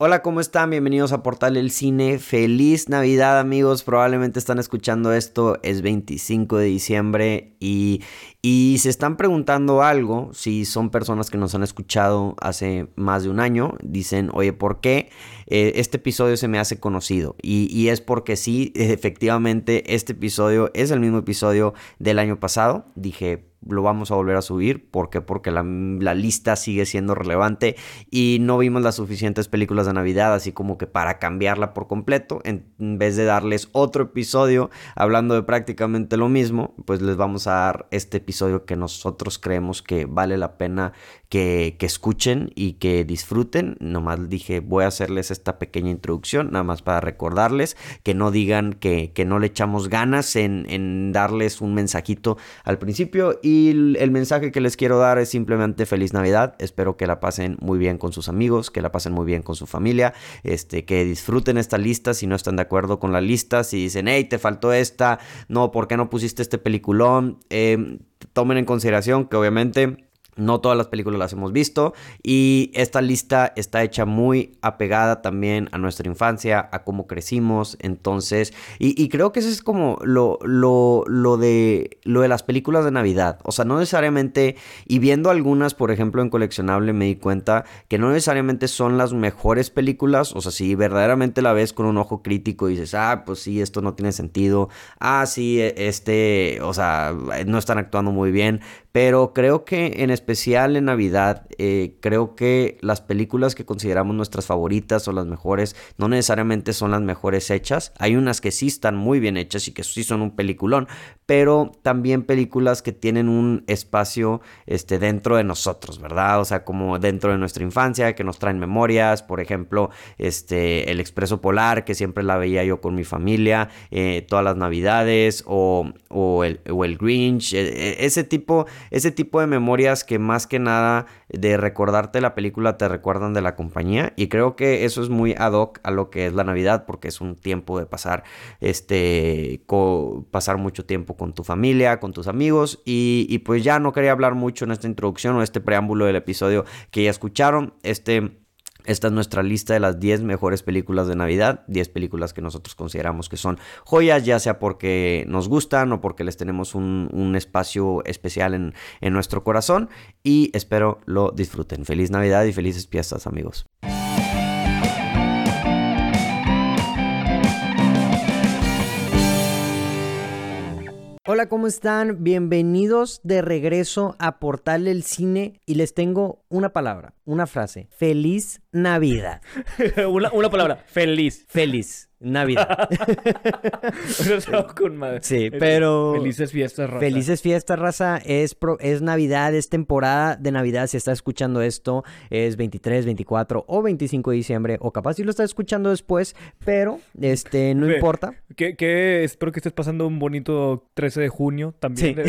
Hola, ¿cómo están? Bienvenidos a Portal El Cine. Feliz Navidad, amigos. Probablemente están escuchando esto. Es 25 de diciembre y, y se están preguntando algo. Si son personas que nos han escuchado hace más de un año, dicen, oye, ¿por qué eh, este episodio se me hace conocido? Y, y es porque sí, efectivamente, este episodio es el mismo episodio del año pasado. Dije, lo vamos a volver a subir. ¿Por qué? Porque la, lista sigue siendo relevante y no vimos las suficientes películas de Navidad, así como que para cambiarla por completo, en vez de darles otro episodio hablando de prácticamente lo mismo, pues les vamos a dar este episodio que nosotros creemos que vale la pena que, escuchen y que disfruten. Nomás dije, voy a hacerles esta pequeña introducción, nada más para recordarles que no digan que, no le echamos ganas en, en darles un mensajito al principio y el, mensaje que les quiero dar es simplemente feliz Navidad. Espero que la pasen muy bien con sus amigos, que la pasen muy bien con su familia, este, que disfruten esta lista si no están de acuerdo con la lista, si dicen, hey, te faltó esta, no, ¿por qué no pusiste este peliculón? Eh, tomen en consideración que obviamente no todas las películas las hemos visto y esta lista está hecha muy apegada también a nuestra infancia, a cómo crecimos, entonces, y, creo que eso es como lo, lo, lo, de, lo de las películas de Navidad, o sea, no necesariamente, y viendo algunas, por ejemplo, en coleccionable me di cuenta que no necesariamente son las mejores películas, o sea, si verdaderamente la ves con un ojo crítico y dices, ah, pues sí, esto no tiene sentido, ah, sí, e, este, o sea, no están actuando muy bien, pero creo que en especial en Navidad, eh, creo que las películas que consideramos nuestras favoritas o las mejores no necesariamente son las mejores hechas. Hay unas que sí están muy bien hechas y que sí son un peliculón, pero también películas que tienen un espacio este, dentro de nosotros, ¿verdad? O sea, como dentro de nuestra infancia, que nos traen memorias, por ejemplo, este, El Expreso Polar, que siempre la veía yo con mi familia, eh, todas las Navidades, o, o, el, o el Grinch, e, e, ese tipo ese tipo de memorias que más que nada de recordarte la película te recuerdan de la compañía y creo que eso es muy ad hoc a lo que es la Navidad porque es un tiempo de pasar este pasar mucho tiempo con tu familia, con tus amigos y, y pues ya no quería hablar mucho en esta introducción o este preámbulo del episodio que ya escucharon, este esta es nuestra lista de las 10 mejores películas de Navidad, 10 películas que nosotros consideramos que son joyas, ya sea porque nos gustan o porque les tenemos un, espacio especial en, en nuestro corazón y espero lo disfruten. Feliz Navidad y felices fiestas amigos. Hola, ¿cómo están? Bienvenidos de regreso a Portal del Cine y les tengo una palabra, una frase. Feliz Navidad. una, una palabra, feliz. Feliz. Navidad. con madre. Sí, pero. Felices fiestas, raza. Felices fiestas, raza. Es, es Navidad, es temporada de Navidad. Si estás escuchando esto, es 23, 24 o 25 de diciembre. O capaz si lo estás escuchando después, pero este no importa. Que, espero que estés pasando un bonito 13 de junio también.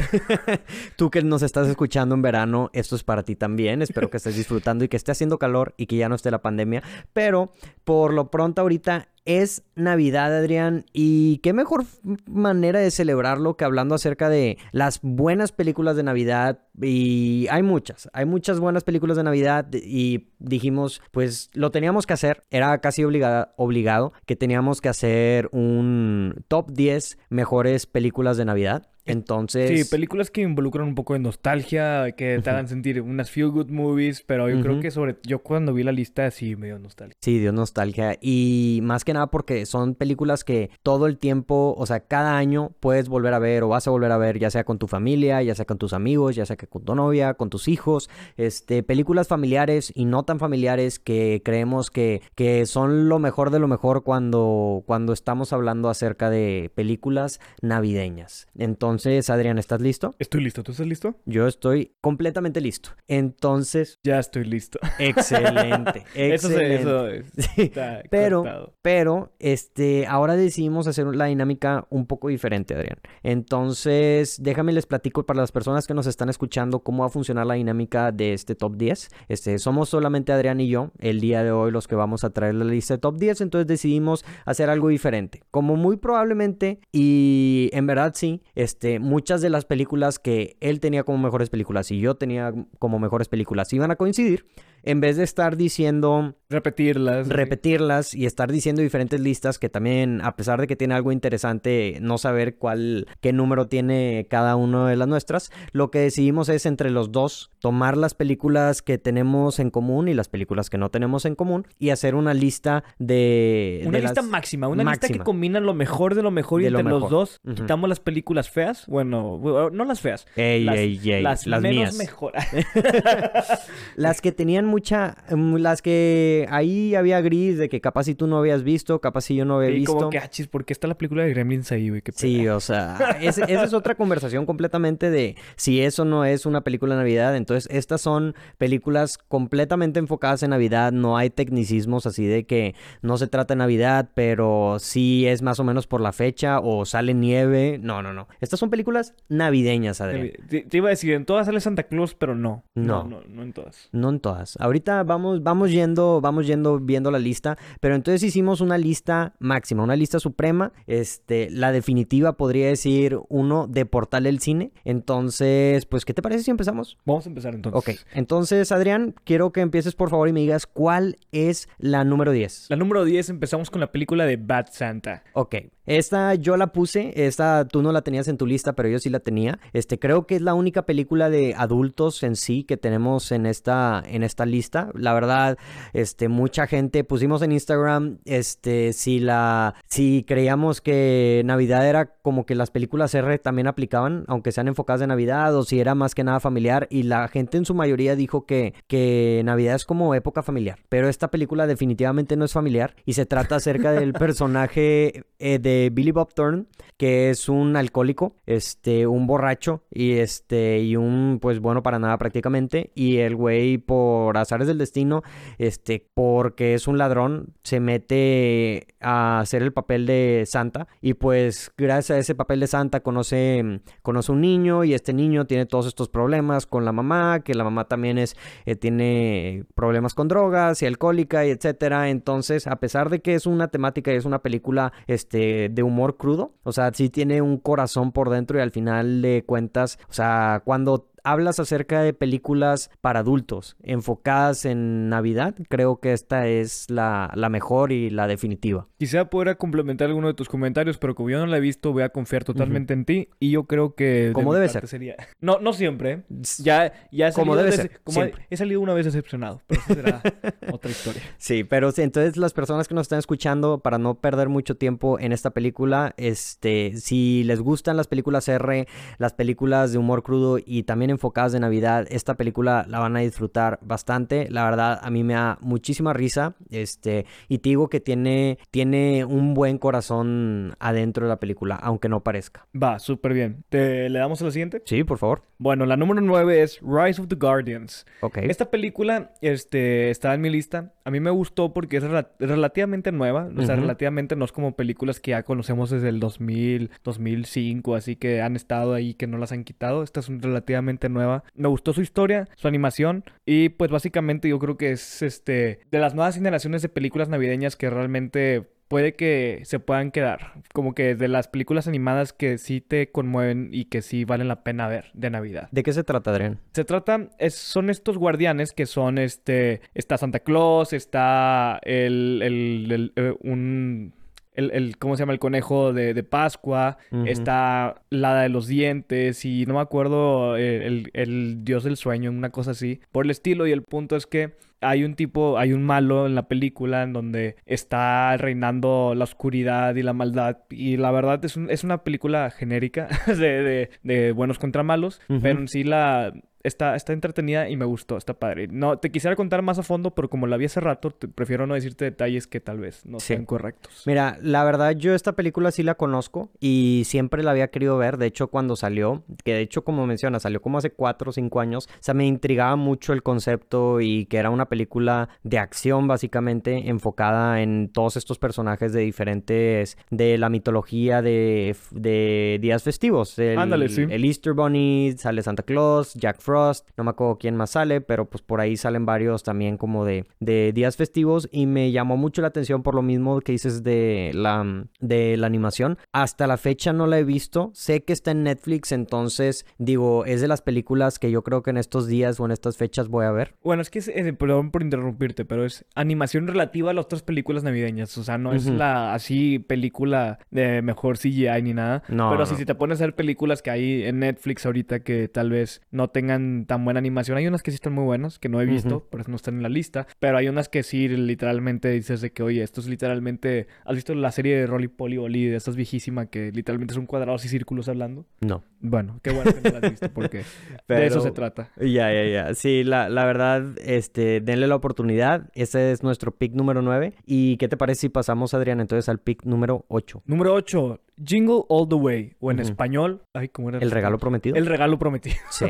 Tú que nos estás escuchando en verano, esto es para ti también. Espero que estés disfrutando y que esté haciendo calor y que ya no esté la pandemia. Pero por lo pronto, ahorita es Navidad, Adrián, y qué mejor manera de celebrarlo que hablando acerca de las buenas películas de Navidad. Y hay muchas, hay muchas buenas películas de Navidad y dijimos, pues lo teníamos que hacer, era casi obligado que teníamos que hacer un top 10 mejores películas de Navidad. Entonces. Sí, películas que involucran un poco de nostalgia, que te hagan sentir unas feel good movies, pero yo creo que sobre. Yo cuando vi la lista sí me dio nostalgia. Sí, dio nostalgia. Y más que nada porque son películas que todo el tiempo, o sea, cada año puedes volver a ver o vas a volver a ver, ya sea con tu familia, ya sea con tus amigos, ya sea que con tu novia, con tus hijos. Este, películas familiares y no tan familiares que creemos que, que son lo mejor de lo mejor cuando, cuando estamos hablando acerca de películas navideñas. Entonces, entonces, Adrián, ¿estás listo? Estoy listo. ¿Tú estás listo? Yo estoy completamente listo. Entonces. Ya estoy listo. Excelente. excelente. Eso, es. Sí. pero, pero, este, ahora decidimos hacer la dinámica un poco diferente, Adrián. Entonces, déjame les platico para las personas que nos están escuchando cómo va a funcionar la dinámica de este top 10. Este, somos solamente Adrián y yo el día de hoy los que vamos a traer la lista de top 10. Entonces decidimos hacer algo diferente. Como muy probablemente, y en verdad sí, este muchas de las películas que él tenía como mejores películas y yo tenía como mejores películas iban a coincidir, en vez de estar diciendo Repetirlas. repetirlas y estar diciendo diferentes listas que también, a pesar de que tiene algo interesante, no saber cuál, qué número tiene cada una de las nuestras, lo que decidimos es entre los dos tomar las películas que tenemos en común y las películas que no tenemos en común y hacer una lista de... Una de lista las- máxima, una lista que combina lo mejor de lo mejor y entre los dos quitamos las películas feas. Bueno, no las feas. Ey, las, ey, ey, las, las menos mejor. Las que tenían mucha... mm, Las que ahí había gris de que capaz si tú no habías visto, capaz si yo no había y visto. como que, ah, chis, ¿por qué está la película de Gremlins ahí, güey? Sí, o sea, esa es otra conversación completamente de si eso no es una película de Navidad. Entonces, estas son películas completamente enfocadas en Navidad. No hay tecnicismos así de que no se trata de Navidad, pero sí es más o menos por la fecha o sale nieve. No, no, no. Estas son películas navideñas, Adrián. Te, te iba a decir, en todas sale Santa Claus, pero no. No. No, no, no en todas. No en todas. Ahorita vamos, vamos yendo, vamos yendo viendo la lista, pero entonces hicimos una lista máxima, una lista suprema. Este, la definitiva podría decir uno de Portal del Cine. Entonces, pues, ¿qué te parece si empezamos? Vamos a empezar entonces. Ok, entonces, Adrián, quiero que empieces por favor y me digas cuál es la número 10. La número 10 empezamos con la película de Bad Santa. Ok, esta yo la puse, esta tú no la tenías en tu lista, pero yo sí la tenía. Este, creo que es la única película de adultos en sí que tenemos en esta, en esta lista. La verdad, este, mucha gente pusimos en Instagram, este, si la, si creíamos que Navidad era como que las películas R también aplicaban, aunque sean enfocadas de Navidad, o si era más que nada familiar, y la gente en su mayoría dijo que, que Navidad es como época familiar. Pero esta película definitivamente no es familiar y se trata acerca del personaje eh, de Billy Bob Thorne, que es un alcohólico, este, un borracho y este, y un, pues bueno, para nada prácticamente. Y el güey, por azares del destino, este, porque es un ladrón, se mete a hacer el papel de Santa. Y pues, gracias a ese papel de Santa, conoce, conoce un niño y este niño tiene todos estos problemas con la mamá, que la mamá también es, eh, tiene problemas con drogas y alcohólica y etcétera. Entonces, a pesar de que es una temática y es una película este, de humor crudo, o sea, sí tiene un corazón por dentro y al final de cuentas, o sea, cuando hablas acerca de películas para adultos enfocadas en Navidad, creo que esta es la, la mejor y la definitiva. Quizá pueda complementar alguno de tus comentarios, pero como yo no la he visto, voy a confiar totalmente en ti. Y yo creo que. Como debe ser. Sería... No, no siempre. ¿eh? Ya, ya Como debe ser, como he- salido una vez decepcionado, pero eso será otra historia. Sí, pero sí, entonces las personas que nos están escuchando, para no perder mucho tiempo en esta película, este, si les gustan las películas R, las películas de humor crudo y también enfocadas de Navidad, esta película la van a disfrutar bastante. La verdad, a mí me da muchísima risa, este, y te digo que tiene, tiene un buen corazón adentro de la película, aunque no parezca. Va, súper bien. ¿Te, ¿Le damos a la siguiente? Sí, por favor. Bueno, la número 9 es Rise of the Guardians. Ok. Esta película este, está en mi lista. A mí me gustó porque es rela- relativamente nueva. O sea, relativamente no es como películas que ya conocemos desde el 2000, 2005, así que han estado ahí que no las han quitado. Esta es relativamente nueva. Me gustó su historia, su animación y pues básicamente yo creo que es este de las nuevas generaciones de películas navideñas que realmente puede que se puedan quedar. Como que de las películas animadas que sí te conmueven y que sí valen la pena ver de Navidad. ¿De qué se trata, Adrián? Se trata, es- son estos guardianes que son este, está Santa Claus, está el, el, el, eh, un, el, el- ¿cómo se llama? El conejo de, de Pascua, está la de los dientes y no me acuerdo eh, el, el dios del sueño, una cosa así, por el estilo y el punto es que hay un tipo, hay un malo en la película en donde está reinando la oscuridad y la maldad. Y la verdad es, un- es una película genérica de, de- de buenos contra malos. Pero en sí la está, está entretenida y me gustó, está padre. No, te quisiera contar más a fondo, pero como la vi hace rato, te- prefiero no decirte detalles que tal vez no Sí. sean correctos. Mira, la verdad yo esta película sí la conozco y siempre la había querido ver, de hecho cuando salió, que de hecho como menciona, salió como hace 4 o 5 años, o sea, me intrigaba mucho el concepto y que era una película de acción básicamente enfocada en todos estos personajes de diferentes, de la mitología de, de días festivos. El, Ándale, sí. El Easter Bunny, sale Santa Claus, Jack Frost, no me acuerdo quién más sale, pero pues por ahí salen varios también como de, de días festivos y me llamó mucho la atención por lo mismo que dices de la, de la animación. Hasta la fecha no la he visto, sé que está en Netflix, entonces digo, es de las películas que yo creo que en estos días o en estas fechas voy a ver. Bueno, es que, es, perdón por interrumpirte, pero es animación relativa a las otras películas navideñas, o sea, no es la así película de mejor CGI ni nada, no, pero si te pones a ver películas que hay en Netflix ahorita que tal vez no tengan tan buena animación, hay unas que sí están muy buenas, que no he visto, por eso no están en la lista, pero hay unas que sí literalmente dices de que, oye, esto es literalmente, ¿has visto la serie de Rolly Polly Oli, de esta es viejísima que literalmente son cuadrados y círculos hablando? No. Bueno, qué bueno que no la has visto porque de eso se trata. Ya, ya, ya. Sí, la, la verdad, este, denle la oportunidad. Ese es nuestro pick número 9. ¿Y qué te parece si pasamos, Adrián, entonces al pick número 8? Número 8. Jingle All the Way, o en español, ay, ¿cómo era? El regalo prometido. El regalo prometido. Sí.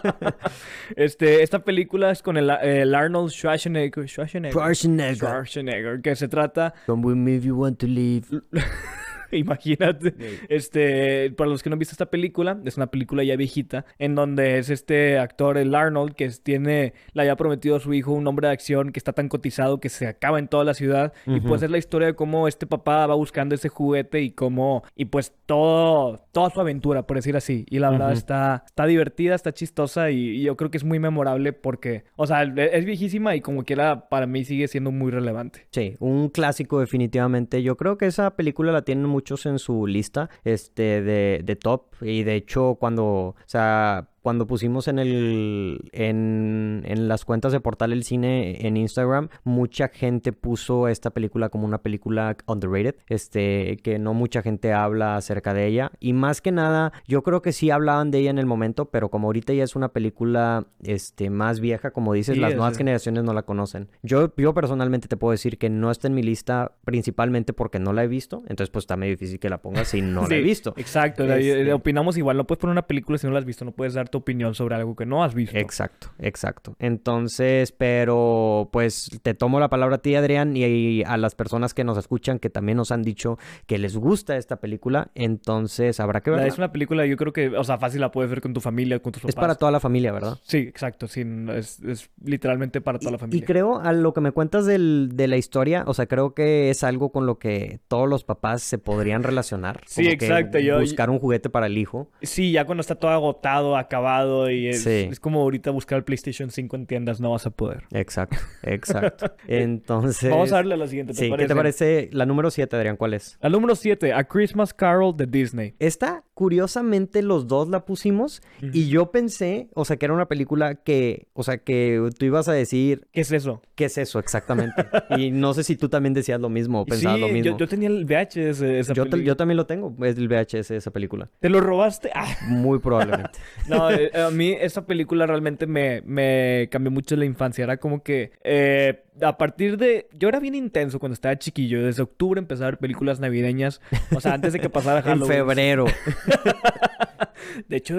este, esta película es con el, Arnold Schwarzenegger, Schwarzenegger. Schwarzenegger. Schwarzenegger, que se trata. Don't with me if you want to leave. Imagínate. Este, para los que no han visto esta película, es una película ya viejita, en donde es este actor, el Arnold, que tiene, le había prometido a su hijo un hombre de acción que está tan cotizado que se acaba en toda la ciudad. Y pues es la historia de cómo este papá va buscando ese juguete y cómo, y pues todo, toda su aventura, por decir así. Y la verdad está, está divertida, está chistosa y, yo creo que es muy memorable porque, o sea, e, es viejísima y como quiera, para mí sigue siendo muy relevante. Sí, un clásico definitivamente. Yo creo que esa película la tienen muchos en su lista este, de, de top y de hecho cuando, o sea, cuando pusimos en el en, en, las cuentas de Portal El Cine en Instagram, mucha gente puso esta película como una película underrated, este que no mucha gente habla acerca de ella y más que nada, yo creo que sí hablaban de ella en el momento, pero como ahorita ya es una película este más vieja, como dices, las nuevas generaciones no la conocen. Yo yo personalmente te puedo decir que no está en mi lista principalmente porque no la he visto, entonces pues está medio difícil que la pongas si no la he visto. Exacto, este opinamos igual, no puedes poner una película si no la has visto, no puedes dar opinión sobre algo que no has visto. Exacto, exacto. Entonces, pero pues te tomo la palabra a ti, Adrián, y a las personas que nos escuchan que también nos han dicho que les gusta esta película, entonces habrá que verla. Es una película, yo creo que, o sea, fácil la puedes ver con tu familia, con tus papás. Es para toda la familia, ¿verdad? Sí, exacto, sí, es, es literalmente para toda la familia. Y creo, a lo que me cuentas del, de la historia, o sea, creo que es algo con lo que todos los papás se podrían relacionar. Sí, exacto. yo, buscar un juguete para el hijo. Sí, ya cuando está todo agotado, acabado y es, como ahorita buscar el PlayStation 5 en tiendas, no vas a poder. Exacto, exacto. Entonces... Vamos a darle a la siguiente, sí, ¿qué te parece? La número 7, Adrián, ¿cuál es? La número 7, A Christmas Carol de Disney. Esta, curiosamente, los dos la pusimos y yo pensé, o sea, que era una película que, o sea, que tú ibas a decir... ¿Qué es eso? ¿Qué es eso exactamente? y no sé si tú también decías lo mismo o pensabas lo mismo. Yo, yo tenía el VHS esa yo, yo también lo tengo, es el VHS esa película. ¿Te lo robaste? Ah. Muy probablemente. no, eh, a mí esta película realmente me, me cambió mucho la infancia. Era como que eh, a partir de... Yo era bien intenso cuando estaba chiquillo. Desde octubre empecé a ver películas navideñas. O sea, antes de que pasara Halloween. en febrero. De hecho,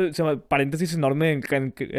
paréntesis enorme,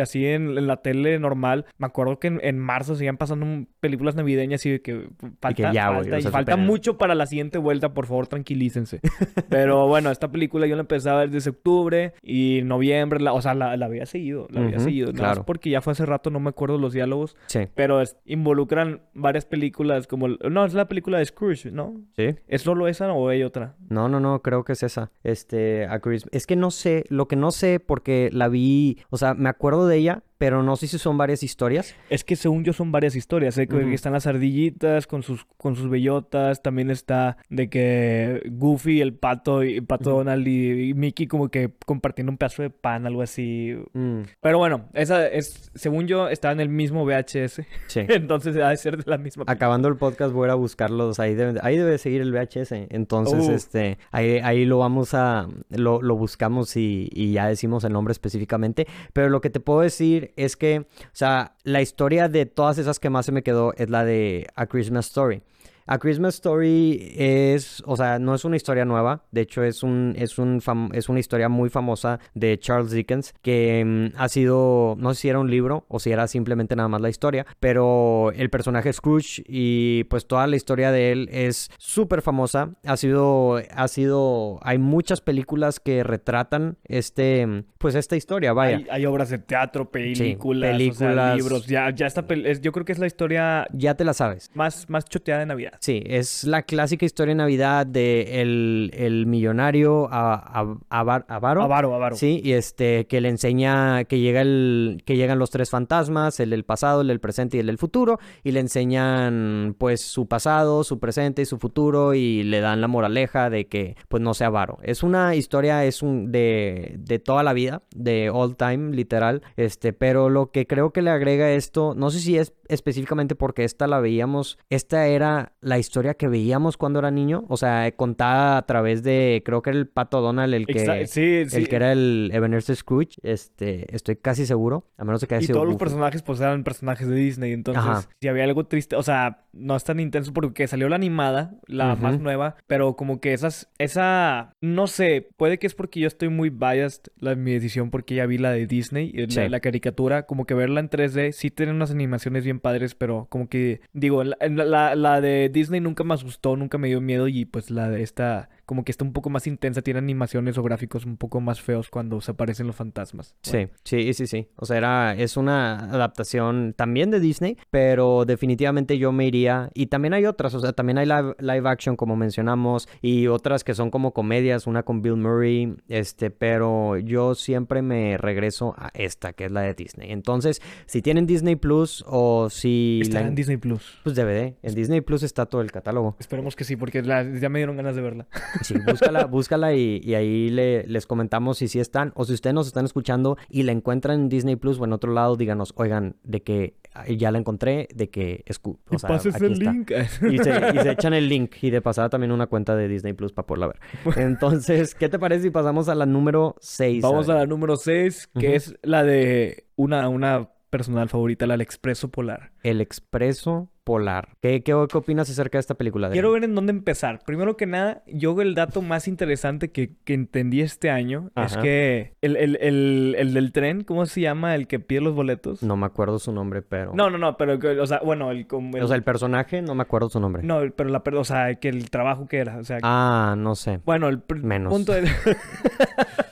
así en, la tele normal. Me acuerdo que en, marzo seguían pasando películas navideñas y que falta, y falta, mucho para la siguiente vuelta. Por favor, tranquilícense. Pero bueno, esta película yo la empecé a ver desde octubre y noviembre. o sea, la, había seguido, la había seguido. Claro. porque ya fue hace rato, no me acuerdo los diálogos. Sí. Pero involucran varias películas como... No, es la película de Scrooge, ¿no? Sí. ¿Es solo esa o hay otra? No, no, no, creo que es esa. Este, a Es que no sé, lo que no sé porque la vi, o sea, me acuerdo de ella, pero no sé si son varias historias. Es que según yo son varias historias, ¿eh? que están las ardillitas con sus, con sus bellotas, también está de que Goofy, el pato, y pato Donald y, Mickey como que compartiendo un pedazo de pan, algo así. Mm. Pero bueno, esa es, según yo, está en el mismo VHS. Sí. Entonces debe ser de la misma. Acabando el podcast voy a buscarlos, ahí debe, ahí debe seguir el VHS. Entonces, este, ahí, ahí lo vamos a, lo, lo buscamos y, y ya decimos el nombre específicamente. Pero lo que te puedo decir es que, o sea, la historia de todas esas que más se me quedó es la de A Christmas Story. A Christmas Story es, o sea, no es una historia nueva. De hecho, es, un, es, un es una historia muy famosa de Charles Dickens que mm, ha sido, no sé si era un libro o si era simplemente nada más la historia, pero el personaje Scrooge y pues toda la historia de él es súper famosa. Ha sido, ha sido, hay muchas películas que retratan este, pues esta historia, vaya. Hay, obras de teatro, películas, películas libros. Ya, ya está, yo creo que es la historia. Ya te la sabes. Más, más choteada de Navidad. Sí, es la clásica historia de Navidad de el, el millonario a, a, Avaro. Avaro, Avaro. Sí, y este, que le enseña que llega el, que llegan los tres fantasmas, el del pasado, el del presente y el del futuro, y le enseñan pues su pasado, su presente y su futuro, y le dan la moraleja de que pues no sea avaro. Es una historia, es un de, de toda la vida, de all time, literal, este, pero lo que creo que le agrega esto, no sé si es específicamente porque esta la veíamos, esta era la historia que veíamos cuando era niño, o sea, contada a través de, creo que era el Pato Donald el que, el que era el Ebenezer Scrooge, este, estoy casi seguro, a menos de que haya y todos los personajes pues eran personajes de Disney, entonces si había algo triste, o sea, no es tan intenso porque salió la animada, la más nueva, pero como que esas, esa, no sé, puede que es porque yo estoy muy biased la, mi decisión porque ya vi la de Disney, la, la caricatura, como que verla en 3D, sí tiene unas animaciones bien padres, pero como que, digo, la, la, de Disney nunca me asustó, nunca me dio miedo y pues la de esta como que está un poco más intensa, tiene animaciones o gráficos un poco más feos cuando se aparecen los fantasmas. Sí, sí, sí, sí. O sea, era, es una adaptación también de Disney, pero definitivamente yo me iría. Y también hay otras, o sea, también hay live, live action como mencionamos y otras que son como comedias, una con Bill Murray, este, pero yo siempre me regreso a esta, que es la de Disney. Entonces, si tienen Disney Plus o si... Está en Disney Plus. Pues DVD. En Disney Plus está todo el catálogo. Esperemos que sí, porque ya me dieron ganas de verla. Sí, búscala, búscala y, ahí le, les comentamos si sí están. O si ustedes nos están escuchando y la encuentran en Disney Plus o en otro lado, díganos, oigan, de que ya la encontré, de que es o sea, aquí el link. Y se, echan el link y de pasada también una cuenta de Disney Plus para poderla ver. Entonces, ¿qué te parece si pasamos a la número 6? Vamos a, la número 6, que es la de una, una personal favorita, la del Expreso Polar. El Expreso Polar. ¿Qué, qué, opinas acerca de esta película? Quiero ver en dónde empezar. Primero que nada, yo el dato más interesante que, entendí este año es que el, el, del tren, ¿cómo se llama? El que pide los boletos. No me acuerdo su nombre, pero... No, no, no, pero, o sea, bueno, el... O sea, el personaje, no me acuerdo su nombre. No, pero la... O sea, que el trabajo que era, o sea... Ah, no sé. Bueno, el... Menos. Punto de...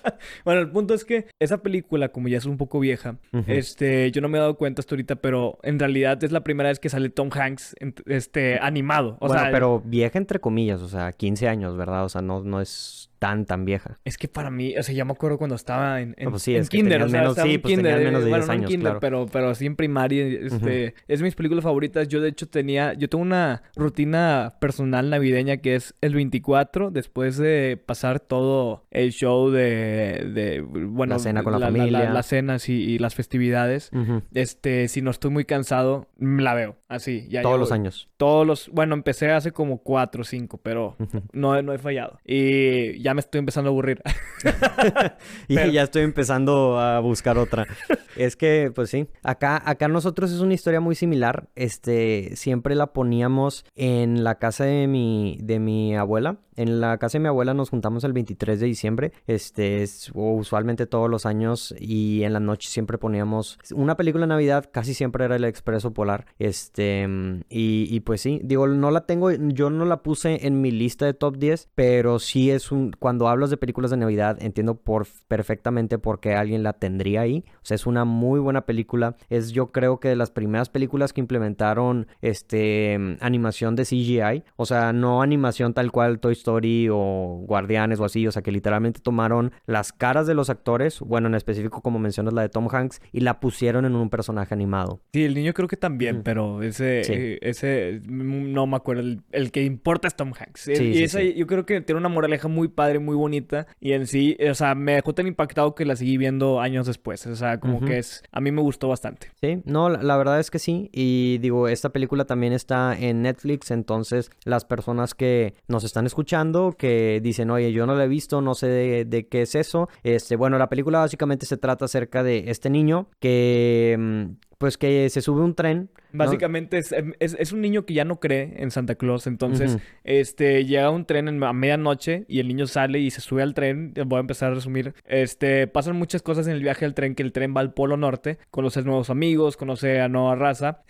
bueno, el punto es que esa película, como ya es un poco vieja, este, yo no me he dado cuenta hasta ahorita, pero en realidad es la primera vez que sale Tom Hanks este, animado. O bueno, pero vieja entre comillas, o sea, 15 años, ¿verdad? O sea, no, no es tan, tan vieja. Es que para mí, o sea, ya me acuerdo cuando estaba en, en, pues sí, en kinder, o sea, menos, sí, pues kinder, menos de 10 bueno, años, kinder, pero, pero así en primaria, este, es mis películas favoritas. Yo, de hecho, tenía, yo tengo una rutina personal navideña que es el 24, después de pasar todo el show de, de bueno, la cena con la, familia. las cenas y, las festividades. Este, si no estoy muy cansado, la veo, así. Ya Todos los años. Todos los, bueno, empecé hace como 4 o 5, pero no, no he fallado. Y ya me estoy empezando a aburrir. y ya estoy empezando a buscar otra. es que, pues sí, acá, acá nosotros es una historia muy similar. Este, siempre la poníamos en la casa de mi, de mi abuela. En la casa de mi abuela nos juntamos el 23 de diciembre. Este, es usualmente todos los años y en la noche siempre poníamos una película de Navidad. Casi siempre era El Expreso Polar. Este, y, y pues sí, digo, no la tengo, yo no la puse en mi lista de top 10, pero sí es un, cuando hablas de películas de Navidad, entiendo por, perfectamente por qué alguien la tendría ahí. O sea, es una muy buena película. Es yo creo que de las primeras películas que implementaron este animación de CGI. O sea, no animación tal cual Toy Story o Guardianes o así. O sea, que literalmente tomaron las caras de los actores, bueno, en específico como mencionas la de Tom Hanks, y la pusieron en un personaje animado. Sí, el niño creo que también, pero ese, ese, no me acuerdo. El, que importa es Tom Hanks. y ese yo creo que tiene una moraleja muy padre muy bonita. Y en sí, o sea, me dejó tan impactado que la seguí viendo años después. O sea, como que es. A mí me gustó bastante. Sí, no, la, verdad es que sí. Y digo, esta película también está en Netflix. Entonces, las personas que nos están escuchando, que dicen, oye, yo no la he visto, no sé de, qué es eso. Este, bueno, la película básicamente se trata acerca de este niño que, mm, pues que se sube un tren. Básicamente es, es, es, un niño que ya no cree en Santa Claus. Entonces, este, llega un tren a medianoche y el niño sale y se sube al tren. Voy a empezar a resumir. Este, pasan muchas cosas en el viaje al tren, que el tren va al Polo Norte. Conoce nuevos amigos, conoce a nueva raza.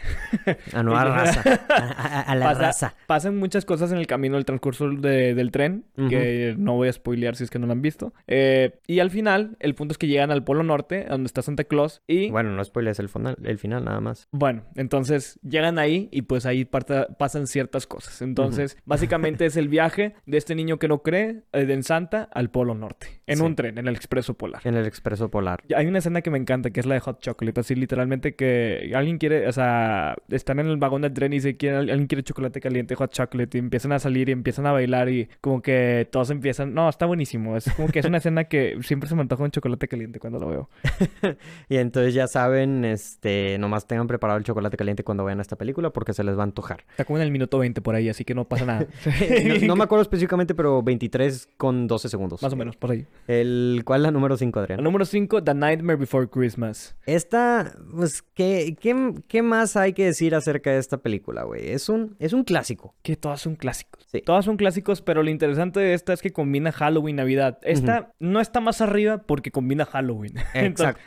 A nueva raza. A, la raza. Pasan muchas cosas en el camino, el transcurso del tren, que no voy a spoilear si es que no lo han visto. Eh, y al final, el punto es que llegan al Polo Norte, donde está Santa Claus. Y... Bueno, no spoilees el final, el final nada más. Bueno, entonces llegan ahí y pues ahí pasan ciertas cosas. Entonces, básicamente es el viaje de este niño que no cree eh, en Santa al Polo Norte. En un tren, en el Expreso Polar. En el Expreso Polar. Hay una escena que me encanta, que es la de Hot Chocolate. Así literalmente que alguien quiere, o sea, están en el vagón del tren y dice que alguien quiere chocolate caliente, Hot Chocolate. Y empiezan a salir y empiezan a bailar y como que todos empiezan... No, está buenísimo. Es como que es una escena que siempre se me antoja un chocolate caliente cuando lo veo. y entonces ya saben, este, nomás tengan preparado el chocolate caliente cuando vean esta película porque se les va a antojar. Está como en el minuto 20 por ahí, así que no pasa nada. no, me acuerdo específicamente, pero 23 con 12 segundos. Más o menos, por ahí. El, ¿Cuál es la número 5, Adrián? La número 5, The Nightmare Before Christmas. Esta, pues, ¿qué, qué, qué más hay que decir acerca de esta película, güey? Es un, es un clásico. Que todas son clásicos. Sí. Todas son clásicos, pero lo interesante de esta es que combina Halloween, Navidad. Esta no está más arriba porque combina Halloween. Exacto.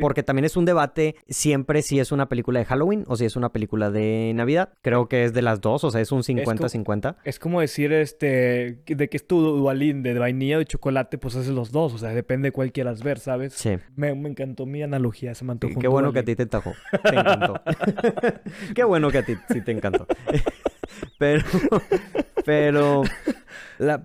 porque también es un debate siempre si es una película de Halloween o si es una película de Navidad. Creo que es de las dos, o sea, es un 50-50. Es, como decir, este, de que es tu dualín, de vainilla o de chocolate, pues los dos, o sea, depende de cuál quieras ver, ¿sabes? Sí. Me, encantó mi analogía, se mantuvo. Qué, qué bueno que a ti te encantó. Te encantó. qué bueno que a ti sí te encantó. pero, pero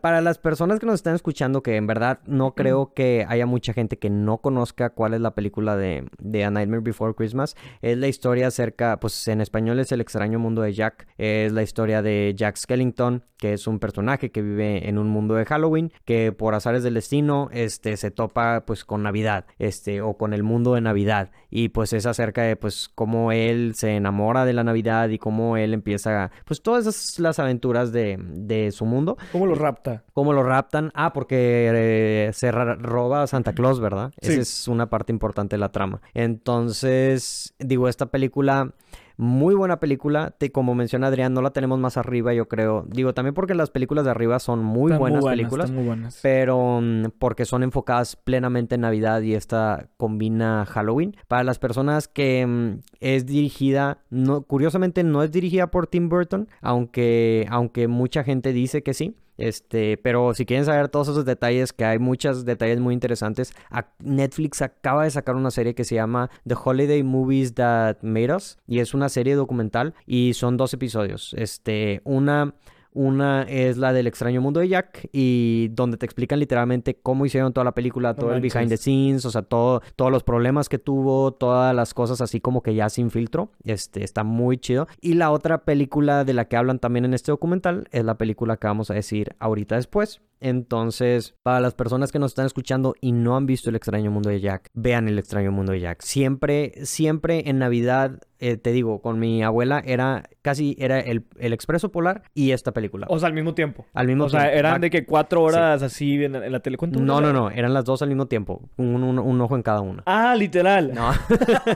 para las personas que nos están escuchando, que en verdad no creo que haya mucha gente que no conozca cuál es la película de, de A Nightmare Before Christmas, es la historia acerca, pues en español es El extraño mundo de Jack, es la historia de Jack Skellington, que es un personaje que vive en un mundo de Halloween, que por azares del destino, este, se topa pues con Navidad, este, o con el mundo de Navidad, y pues es acerca de pues cómo él se enamora de la Navidad y cómo él empieza, pues todas esas las aventuras de, de su mundo. ¿Cómo lo rapta? ¿Cómo lo raptan? Ah, porque eh, se roba a Santa Claus, ¿verdad? Esa es una parte importante de la trama. Entonces, digo, esta película muy buena película. como menciona Adrián, no la tenemos más arriba, yo creo. Digo, también porque las películas de arriba son muy buenas, películas. muy buenas. Pero mm, porque son enfocadas plenamente en Navidad y esta combina Halloween. Para las personas que mm, es dirigida, no, curiosamente no es dirigida por Tim Burton, aunque, aunque mucha gente dice que sí. Este, pero si quieren saber todos esos detalles, que hay muchos detalles muy interesantes, Netflix acaba de sacar una serie que se llama The Holiday Movies That Made Us y es una serie documental y son dos episodios. Este, una una es la del extraño mundo de Jack y donde te explican literalmente cómo hicieron toda la película, todo el behind the scenes, o sea, todo, todos los problemas que tuvo, todas las cosas así como que ya sin filtro. Este, está muy chido. Y la otra película de la que hablan también en este documental es la película que vamos a decir ahorita después. Entonces, para las personas que nos están escuchando y no han visto El extraño mundo de Jack, vean El extraño mundo de Jack. Siempre, siempre en Navidad, eh, te digo, con mi abuela era casi era el, el, Expreso Polar y esta película. O sea, al mismo tiempo. Al mismo tiempo. O sea, eran de que cuatro horas así en, la tele. No, no, no. Eran las dos al mismo tiempo. Un, un, ojo en cada una. Ah, literal. No.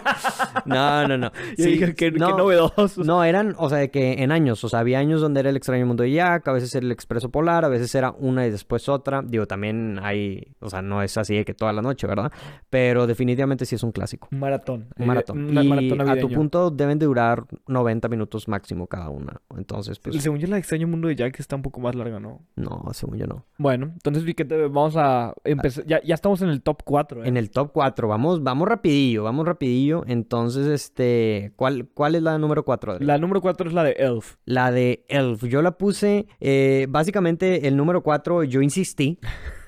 no, no, no. Sí, que, no, novedoso. No, eran, o sea, de que en años. O sea, había años donde era el extraño mundo de Jack, a veces era el Expreso Polar, a veces era una y después otra. Digo, también hay, o sea, no es así de que toda la noche, ¿verdad? Pero definitivamente sí es un clásico. Un maratón. Un maratón. y maratón a tu punto deben de durar 90 minutos máximo cada una. Entonces, pues... Según yo, la extraño mundo de Jack está un poco más larga, ¿no? No, según yo no. Bueno, entonces vamos a empezar. Ya, ya estamos en el top 4. ¿eh? En el top 4. Vamos, vamos rapidillo, vamos rapidillo. Entonces, este... ¿Cuál, cuál es la número 4? La número 4 es la de Elf. La de Elf. Yo la puse... Eh, básicamente, el número 4 yo insistí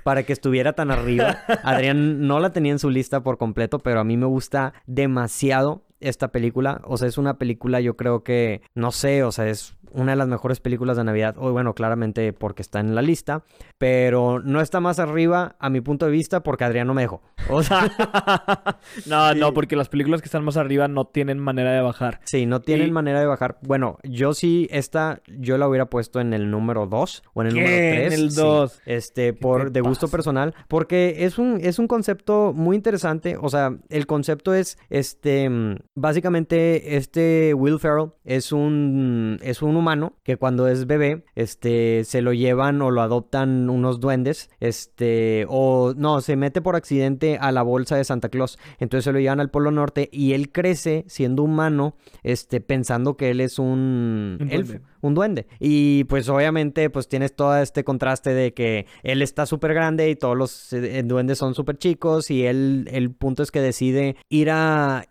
para que estuviera tan arriba. Adrián no la tenía en su lista por completo, pero a mí me gusta demasiado esta película. O sea, es una película, yo creo que, no sé, o sea, es una de las mejores películas de Navidad. O bueno, claramente porque está en la lista. Pero no está más arriba, a mi punto de vista, porque Adrián no me dejó. O sea. no, no, porque las películas que están más arriba no tienen manera de bajar. Sí, no tienen manera de bajar. Bueno, yo sí, esta, yo la hubiera puesto en el número 2 o en el número 3. En el 2. Este, por de gusto personal. Porque es un, es un concepto muy interesante. O sea, el concepto es, este, básicamente, este Will Ferrell es un, es un humano que cuando es bebé, este, se lo llevan o lo adoptan unos duendes, este, o no, se mete por accidente a la bolsa de Santa Claus, entonces se lo llevan al Polo Norte y él crece siendo humano, este, pensando que él es un, Un elfo, duende. Un duende. Y pues obviamente pues tienes todo este contraste de que él está súper grande y todos los eh, duendes son súper chicos y él, el punto es que decide ir a,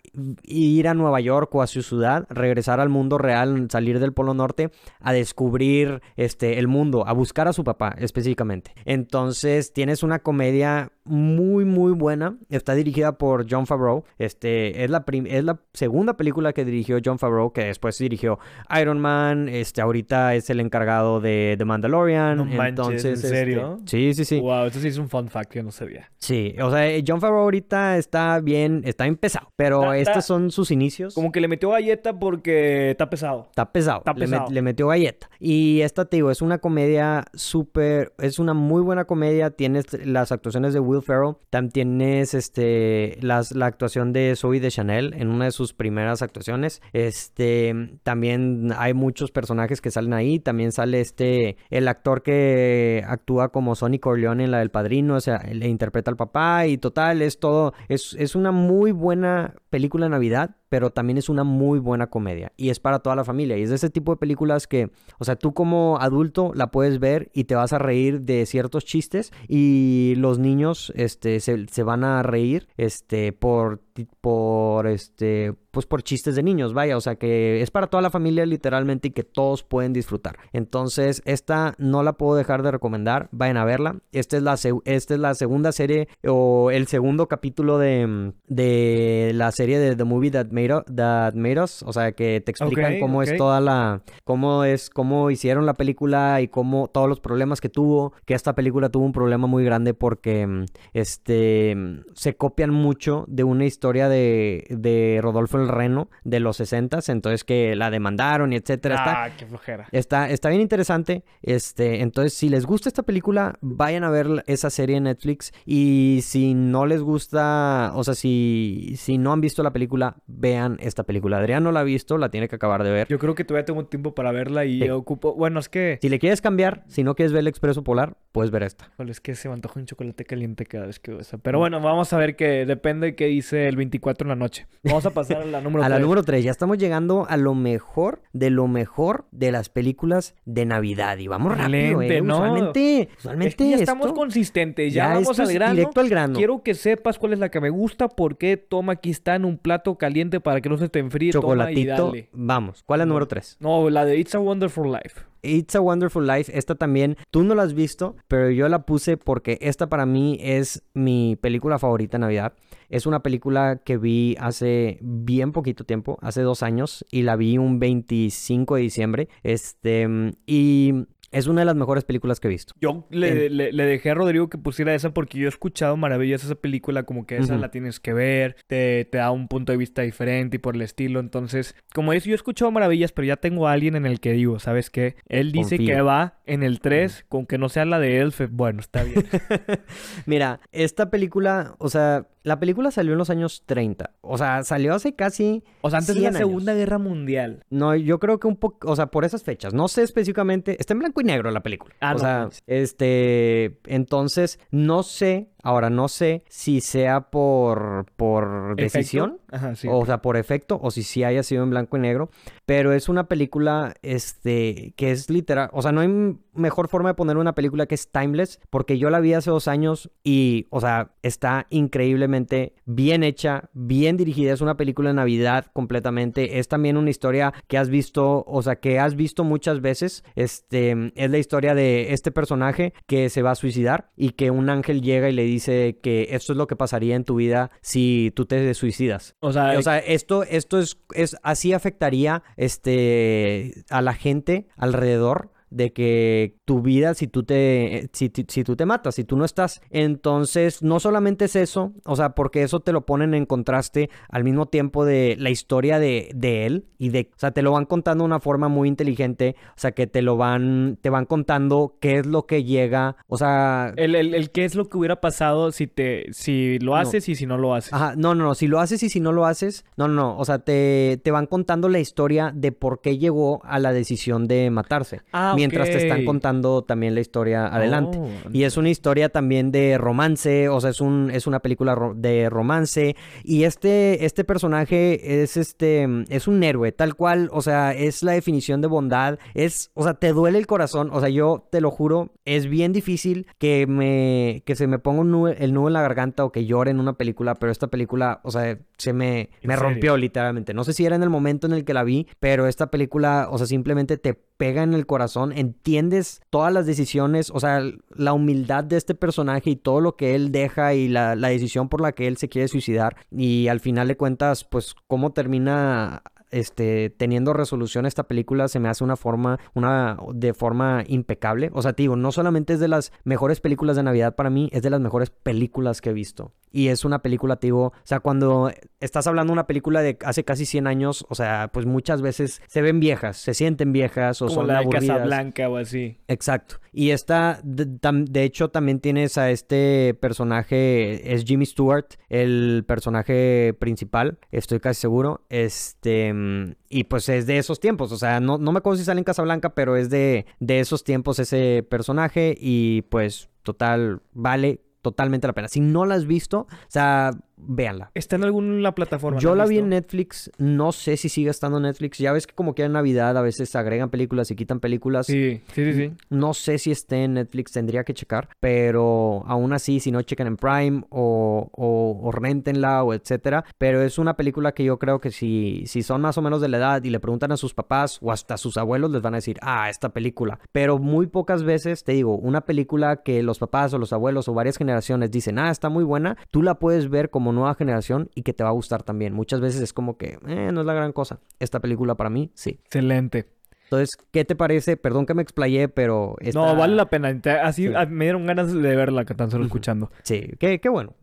ir a Nueva York o a su ciudad, regresar al mundo real, salir del Polo Norte, a descubrir este, el mundo, a buscar a su papá específicamente. Entonces tienes una comedia muy muy buena, está dirigida por John Favreau, este, es, la prim- es la segunda película que dirigió John Favreau, que después dirigió Iron Man, este, ahorita es el encargado de The Mandalorian, No manches, entonces... ¿en este, serio? sí, sí, sí. Wow, eso sí es un fun fact que no sabía. Sí, o sea, John Favreau ahorita está bien, está bien pesado, pero Está- está- estos son sus inicios. Como que le metió galleta porque está pesado. Está pesado. Está Le, met- pesado. le metió galleta. Y esta, te digo, es una comedia súper... Es una muy buena comedia. Tienes las actuaciones de Will. También tienes este, la actuación de Zoe de Chanel en una de sus primeras actuaciones. Este, también hay muchos personajes que salen ahí. También sale este... El actor que actúa como Sonny Corleone en la del Padrino. O sea, le interpreta al papá. Y total, es todo... Es, es una muy buena película de Navidad pero también es una muy buena comedia y es para toda la familia y es de ese tipo de películas que, o sea, tú como adulto la puedes ver y te vas a reír de ciertos chistes y los niños, este, se, se van a reír, este, por, por, este, pues por chistes de niños, vaya, o sea, que es para toda la familia literalmente y que todos pueden disfrutar. Entonces, esta no la puedo dejar de recomendar, vayan a verla. Esta es la, esta es la segunda serie o el segundo capítulo de, de la serie de The Movie That Made, U- That Made Us, o sea, que te explican cómo es toda la, cómo es, cómo hicieron la película y cómo todos los problemas que tuvo, que esta película tuvo un problema muy grande porque, este, se copian mucho de una historia de, de Rodolfo Reno de los 60 entonces que la demandaron y etcétera. Está, Ah, qué flojera. Está, está bien interesante. Este, entonces, si les gusta esta película, vayan a ver esa serie en Netflix. Y si no les gusta, o sea, si, si no han visto la película, vean esta película. Adrián no la ha visto, la tiene que acabar de ver. Yo creo que todavía tengo tiempo para verla y Sí. ocupo... Bueno, es que... Si le quieres cambiar, si no quieres ver el Expreso Polar, puedes ver esta. Es que se me antoja un chocolate caliente cada vez que veo eso. Pero bueno, vamos a ver que depende de qué dice el 24 en la noche. Vamos a pasar a la número A la número 3, ya estamos llegando a lo mejor de lo mejor de las películas de Navidad. Y vamos rápido, ¿eh? ¿no? Usualmente, Es usualmente que ya estamos esto- consistentes, ya, ya vamos al es grano. directo al grano. Quiero que sepas cuál es la que me gusta, por qué toma aquí está en un plato caliente para que no se te enfríe, toma y Chocolatito. dale. Vamos, ¿cuál es la número 3? No, la de It's a Wonderful Life. It's a Wonderful Life, esta también, tú no la has visto, pero yo la puse porque esta para mí es mi película favorita de Navidad. Es una película que vi hace bien poquito tiempo, hace dos años, y la vi un 25 de diciembre. Este, y es una de las mejores películas que he visto. Yo le, le- le dejé a Rodrigo que pusiera esa porque yo he escuchado maravillas esa película, como que esa la tienes que ver, te, te da un punto de vista diferente y por el estilo. Entonces, como es, yo he escuchado maravillas, pero ya tengo a alguien en el que digo, ¿sabes qué? Él dice Confío. que va en el 3, con que no sea la de Elf. Bueno, está bien. Mira, esta película, o sea, la película salió en los años 30. O sea, salió hace casi O sea, antes de 100 la años. Segunda Guerra Mundial. No, yo creo que un poco, o sea, por esas fechas, no sé específicamente, está en blanco y negro la película. Ah, o no sea, manches. este, entonces, no sé, ahora no sé si sea por, por decisión, Ajá, sí. o sea, por efecto, o si sí haya sido en blanco y negro, pero es una película, este, que es literal, o sea, no hay mejor forma de poner una película que es timeless, porque yo la vi hace dos años y, o sea, está increíblemente bien hecha, bien dirigida, es una película de Navidad completamente, es también una historia que has visto, o sea, que has visto muchas veces, este, es la historia de este personaje que se va a suicidar y que un ángel llega y le dice que esto es lo que pasaría en tu vida si tú te suicidas. O sea, O sea, esto, esto es, es así afectaría este a la gente alrededor de que tu vida si tú te si, ti- si tú te matas, si tú no estás. Entonces, no solamente es eso, o sea, porque eso te lo ponen en contraste al mismo tiempo de la historia de, de él y de, o sea, te lo van contando de una forma muy inteligente, o sea, que te lo van te van contando qué es lo que llega, o sea, el, el, el qué es lo que hubiera pasado si te si lo No. haces y si no lo haces. Ajá, no, no, no, si lo haces y si no lo haces, no, no, no, o sea, te, te van contando la historia de por qué llegó a la decisión de matarse, Ah, mientras te están contando también la historia adelante. Oh, Y es una historia también de romance, o sea, es un es una película ro- de romance y este este personaje es este es un héroe tal cual, o sea, es la definición de bondad, es, o sea, te duele el corazón, o sea, yo te lo juro, es bien difícil que me que se me ponga un nudo- el nudo en la garganta o que llore en una película, pero esta película, o sea, se me ¿En me rompió literalmente. No sé si era en el momento en el que la vi, pero esta película, o sea, simplemente te pega en el corazón, entiendes todas las decisiones, o sea, la humildad de este personaje y todo lo que él deja y la, la decisión por la que él se quiere suicidar y al final de cuentas, pues cómo termina este, teniendo resolución esta película se me hace una forma, una, de forma impecable. O sea, te digo, no solamente es de las mejores películas de Navidad para mí, es de las mejores películas que he visto. Y es una película, te digo, o sea, cuando estás hablando de una película de hace casi 100 años, o sea, pues muchas veces se ven viejas, se sienten viejas o como son la de. Casablanca o así. Exacto. Y esta, de, de hecho, también tienes a este personaje, es Jimmy Stewart, el personaje principal, estoy casi seguro. Este, mm, y pues es de esos tiempos, o sea, no, no me acuerdo si sale en Casablanca, pero es de, de esos tiempos ese personaje y pues total, vale totalmente la pena. Si no la has visto, o sea, véanla. ¿Está en alguna plataforma? Yo ¿No la vi en? Netflix, no sé si sigue estando en Netflix. Ya ves que como que en Navidad a veces agregan películas y quitan películas. Sí, sí, sí, sí. No sé si esté en Netflix, tendría que checar, pero aún así, si no chequen en Prime o, o, o rentenla o etcétera, pero es una película que yo creo que si, si son más o menos de la edad y le preguntan a sus papás o hasta a sus abuelos, les van a decir, ah, esta película. Pero muy pocas veces, te digo, una película que los papás o los abuelos o varias generaciones dicen, ah, está muy buena, tú la puedes ver como nueva generación y que te va a gustar también. Muchas veces es como que, eh, no es la gran cosa. Esta película para mí, sí. Excelente. Entonces, ¿qué te parece? Perdón que me explayé, pero... esta- No, vale la pena. Así Sí. ah, me dieron ganas de verla que tan solo escuchando. Sí, qué, qué bueno.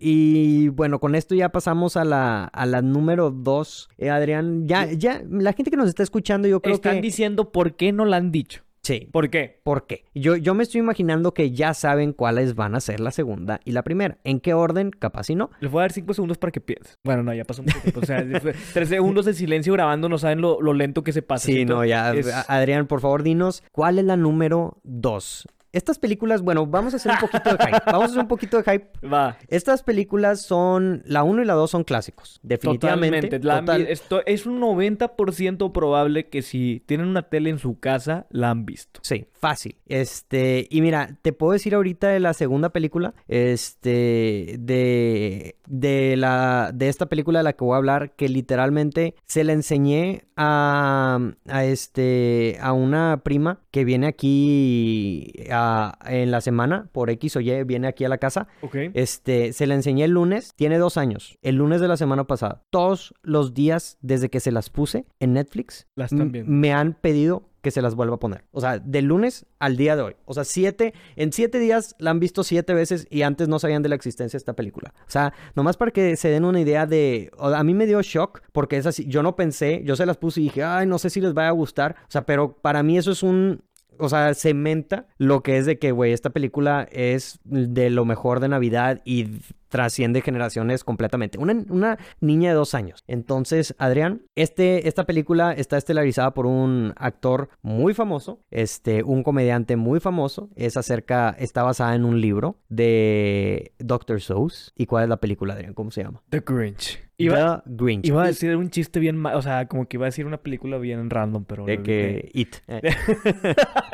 Y bueno, con esto ya pasamos a la, a la número dos. Eh, Adrián, ya, ya, la gente que nos está escuchando, yo creo Están que... diciendo por qué no la han dicho. Sí. ¿Por qué? ¿Por qué? Yo, yo me estoy imaginando que ya saben cuáles van a ser la segunda y la primera. ¿En qué orden? Capaz si no. Les voy a dar cinco segundos para que pienses. Bueno, no, ya pasó mucho tiempo. O sea, tres segundos de silencio grabando, no saben lo, lo lento que se pasa. Sí, no, ya. Es- Adrián, por favor, dinos, ¿cuál es la número dos? Estas películas, bueno, vamos a hacer un poquito de hype. Vamos a hacer un poquito de hype. Va. Estas películas son, la 1 y la 2 son clásicos, definitivamente. Totalmente. La Total- esto es un 90% probable que si tienen una tele en su casa, la han visto. Sí, fácil. Este, y mira, te puedo decir ahorita de la segunda película, este, de, de la, de esta película de la que voy a hablar, que literalmente se la enseñé a, a este, a una prima que viene aquí a- en la semana, por X o Y, viene aquí a la casa. Ok. Este, se la enseñé el lunes, tiene dos años, el lunes de la semana pasada. Todos los días desde que se las puse en Netflix, La están m- viendo. me han pedido que se las vuelva a poner. O sea, del lunes al día de hoy. O sea, siete, en siete días la han visto siete veces y antes no sabían de la existencia de esta película. O sea, nomás para que se den una idea de... a mí me dio shock porque es así, yo no pensé, yo se las puse y dije, ay, no sé si les vaya a gustar. O sea, pero para mí eso es un... O sea, cementa lo que es de que, güey, esta película es de lo mejor de Navidad y trasciende generaciones completamente. Una, una niña de dos años. Entonces, Adrián, este, esta película está estelarizada por un actor muy famoso, este, un comediante muy famoso. Es acerca, está basada en un libro de Dr. Seuss. ¿Y cuál es la película, Adrián? ¿Cómo se llama? The Grinch. Iba, The Grinch. iba a decir un chiste bien O sea, como que iba a decir una película bien random, pero. de que It. Eh.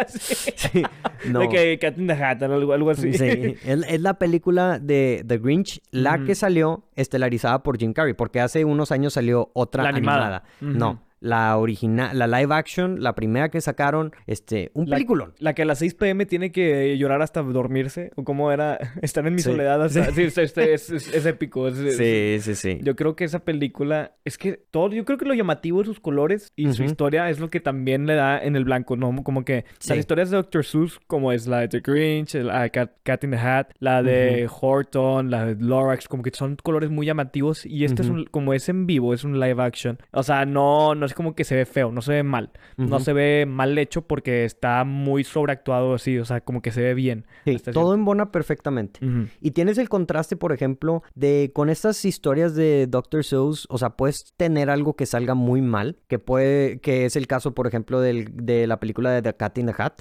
Sí. sí, no. De que Cat in the Hat, algo, algo así. Sí, es, es la película de The Grinch, la que salió estelarizada por Jim Carrey, porque hace unos años salió otra La animada. No, la original, la live action, la primera que sacaron, este, un La- peliculón. La que a las 6 pm tiene que llorar hasta dormirse. O cómo era estar en mi Sí. soledad. hasta- Sí, es, es- es- es- es épico. es- Sí, sí, sí. Yo creo que esa película es que todo, yo creo que lo llamativo de sus colores y su historia es lo que también le da en el blanco, ¿no? Como que las historias de Dr. Seuss, como es la de The Grinch, la Cat, Cat in the Hat, la de Horton, la de Lorax, como que son colores muy llamativos y este es un, como es en vivo, es un live action. O sea, no, no es como que se ve feo, no se ve mal, no se ve mal hecho porque está muy sobreactuado así, o sea, como que se ve bien. Sí, todo embona perfectamente. Y tienes el contraste, por ejemplo, de con estas historias de Dr. Seuss, o sea, puedes tener algo que salga muy mal, que puede, que es el caso, por ejemplo, del- de la película de The Cat in the Hat,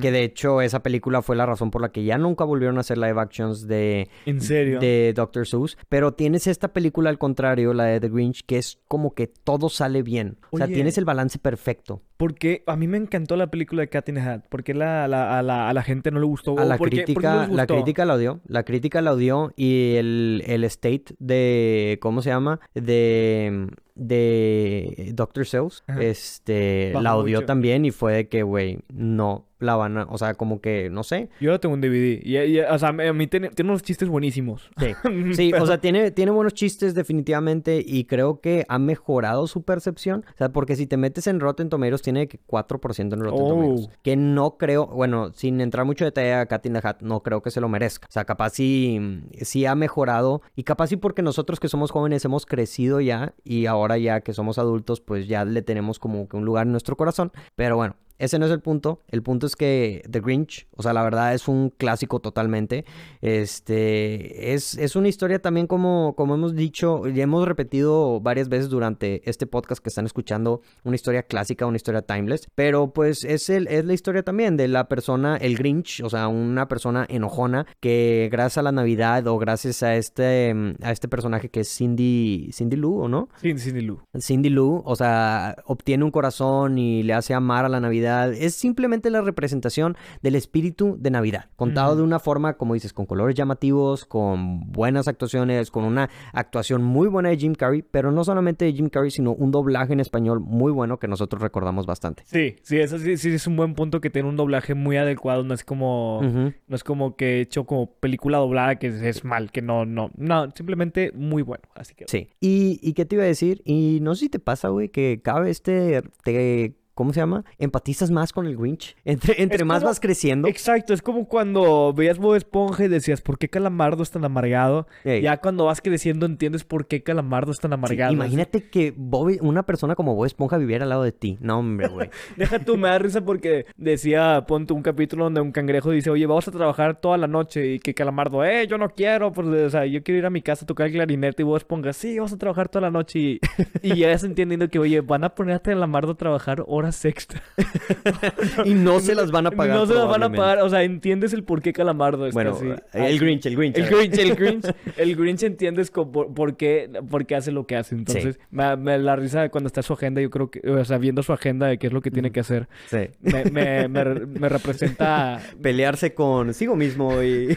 que de hecho esa película fue la razón por la que ya nunca volvieron a hacer live actions de, ¿En serio? de Dr. Seuss, pero tienes esta película al contrario, la de The Grinch, que es como que todo sale bien, o sea, tienes el balance perfecto. Porque a mí me encantó la película de Cat in the Hat. porque la, la- a, la, a la gente no le gustó? A ¿O la por qué- por qué no crítica, les la gustó? crítica la odió, la crítica la odió y el, el state de, ¿cómo se llama? De, de Dr. Seuss, Ajá. este, Bajó la odió mucho. también y fue de que, güey, no la van a, o sea, como que, no sé. Yo tengo un DVD. Y, y- o sea, a mí tiene, tiene unos chistes buenísimos. Sí, sí Pero- o sea, tiene, tiene buenos chistes definitivamente y creo que ha mejorado su percepción. O sea, porque si te metes en Rotten Tomatoes, tiene que 4% en Rotten Oh. Tomatoes. Que no creo, bueno, sin entrar mucho detalle a Cat in the Hat, no creo que se lo merezca. O sea, capaz sí, sí ha mejorado y capaz sí porque nosotros que somos jóvenes hemos crecido ya y ahora ya que somos adultos, pues ya le tenemos como que un lugar en nuestro corazón. Pero bueno. Ese no es el punto. El punto es que The Grinch, o sea, la verdad es un clásico totalmente. Este es, es una historia también como, como hemos dicho y hemos repetido varias veces durante este podcast que están escuchando, una historia clásica, una historia timeless. Pero pues es, el, es la historia también de la persona, el Grinch, o sea, una persona enojona que gracias a la Navidad o gracias a este, a este personaje que es Cindy, Cindy Lou, ¿o no? Sí, Cindy Lou. Cindy Lou, o sea, obtiene un corazón y le hace amar a la Navidad. Es simplemente la representación del espíritu de Navidad, contado Ujú. de una forma, como dices, con colores llamativos, con buenas actuaciones, con una actuación muy buena de Jim Carrey, pero no solamente de Jim Carrey, sino un doblaje en español muy bueno que nosotros recordamos bastante. Sí, sí, eso sí, sí es un buen punto que tiene un doblaje muy adecuado. No es como... Ujú. No es como que hecho como película doblada que es, es mal, que no, no. No, simplemente muy bueno. Así que... Sí. ¿Y, ¿Y qué te iba a decir? Y no sé si te pasa, güey, que cada vez te, te ¿cómo se llama? Empatizas más con el Grinch. Entre, entre Es más como- vas creciendo. Exacto, es como cuando veías Bob Esponja y decías, ¿por qué Calamardo es tan amargado? Ey. Ya cuando vas creciendo entiendes por qué Calamardo es tan Sí, amargado. imagínate que Bob- una persona como Bob Esponja viviera al lado de ti. No, hombre, güey. Deja tú, me da risa porque decía, ponte un capítulo donde un cangrejo dice, oye, vamos a trabajar toda la noche y que Calamardo, eh, yo no quiero, pues, o sea, yo quiero ir a mi casa a tocar el clarinete y Bob Esponja, sí, vamos a trabajar toda la noche y, y ya vas entendiendo que, oye, van a poner a Calamardo a trabajar horas extra. y no se las van a pagar. no se las van a pagar, o sea, entiendes el por qué Calamardo está Bueno, así. el Así. Grinch, el Grinch. El Grinch, el Grinch, el Grinch entiendes por, por qué, por qué hace lo que hace. Entonces, me, me la risa cuando está su agenda, yo creo que, o sea, viendo su agenda de qué es lo que tiene que hacer, Sí. me, me, me, representa... Pelearse consigo mismo y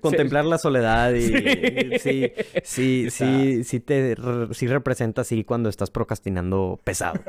contemplar la soledad y sí, sí, sí, sí, te sí representa así cuando estás procrastinando pesado.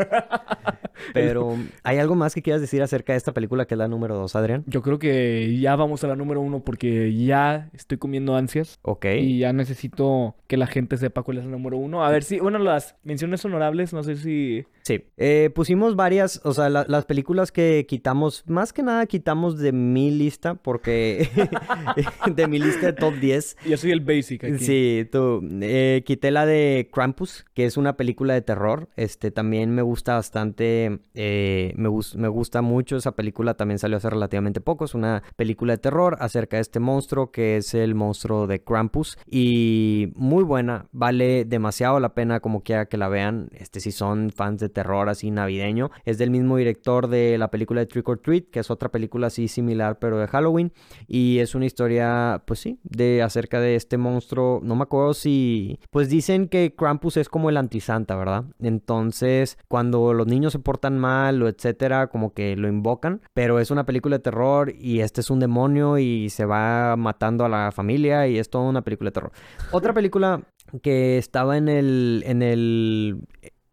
Pero, ¿hay algo más que quieras decir acerca de esta película que es la número dos, Adrián? Yo creo que ya vamos a la número uno porque ya estoy comiendo ansias Ok. y ya necesito que la gente sepa cuál es la número uno. A ver si, bueno, las menciones honorables, no sé si... Sí, eh, pusimos varias, o sea, la- las películas que quitamos, más que nada quitamos de mi lista, porque de mi lista de top 10. Yo soy el basic aquí. Sí, tú, eh, quité la de Krampus, que es una película de terror, este, también me gusta bastante, eh, me, me gusta mucho esa película, también salió hace relativamente poco, es una película de terror acerca de este monstruo, que es el monstruo de Krampus, y muy buena, vale demasiado la pena como quiera que la vean, este, si son fans de terror así navideño, es del mismo director de la película de Trick or Treat, que es otra película así similar, pero de Halloween, y es una historia, pues sí, de acerca de este monstruo. No me acuerdo si. Pues dicen que Krampus es como el antisanta, ¿verdad? Entonces, cuando los niños se portan mal o etcétera, como que lo invocan. Pero es una película de terror y este es un demonio y se va matando a la familia y es toda una película de terror. Otra película que estaba en el. en el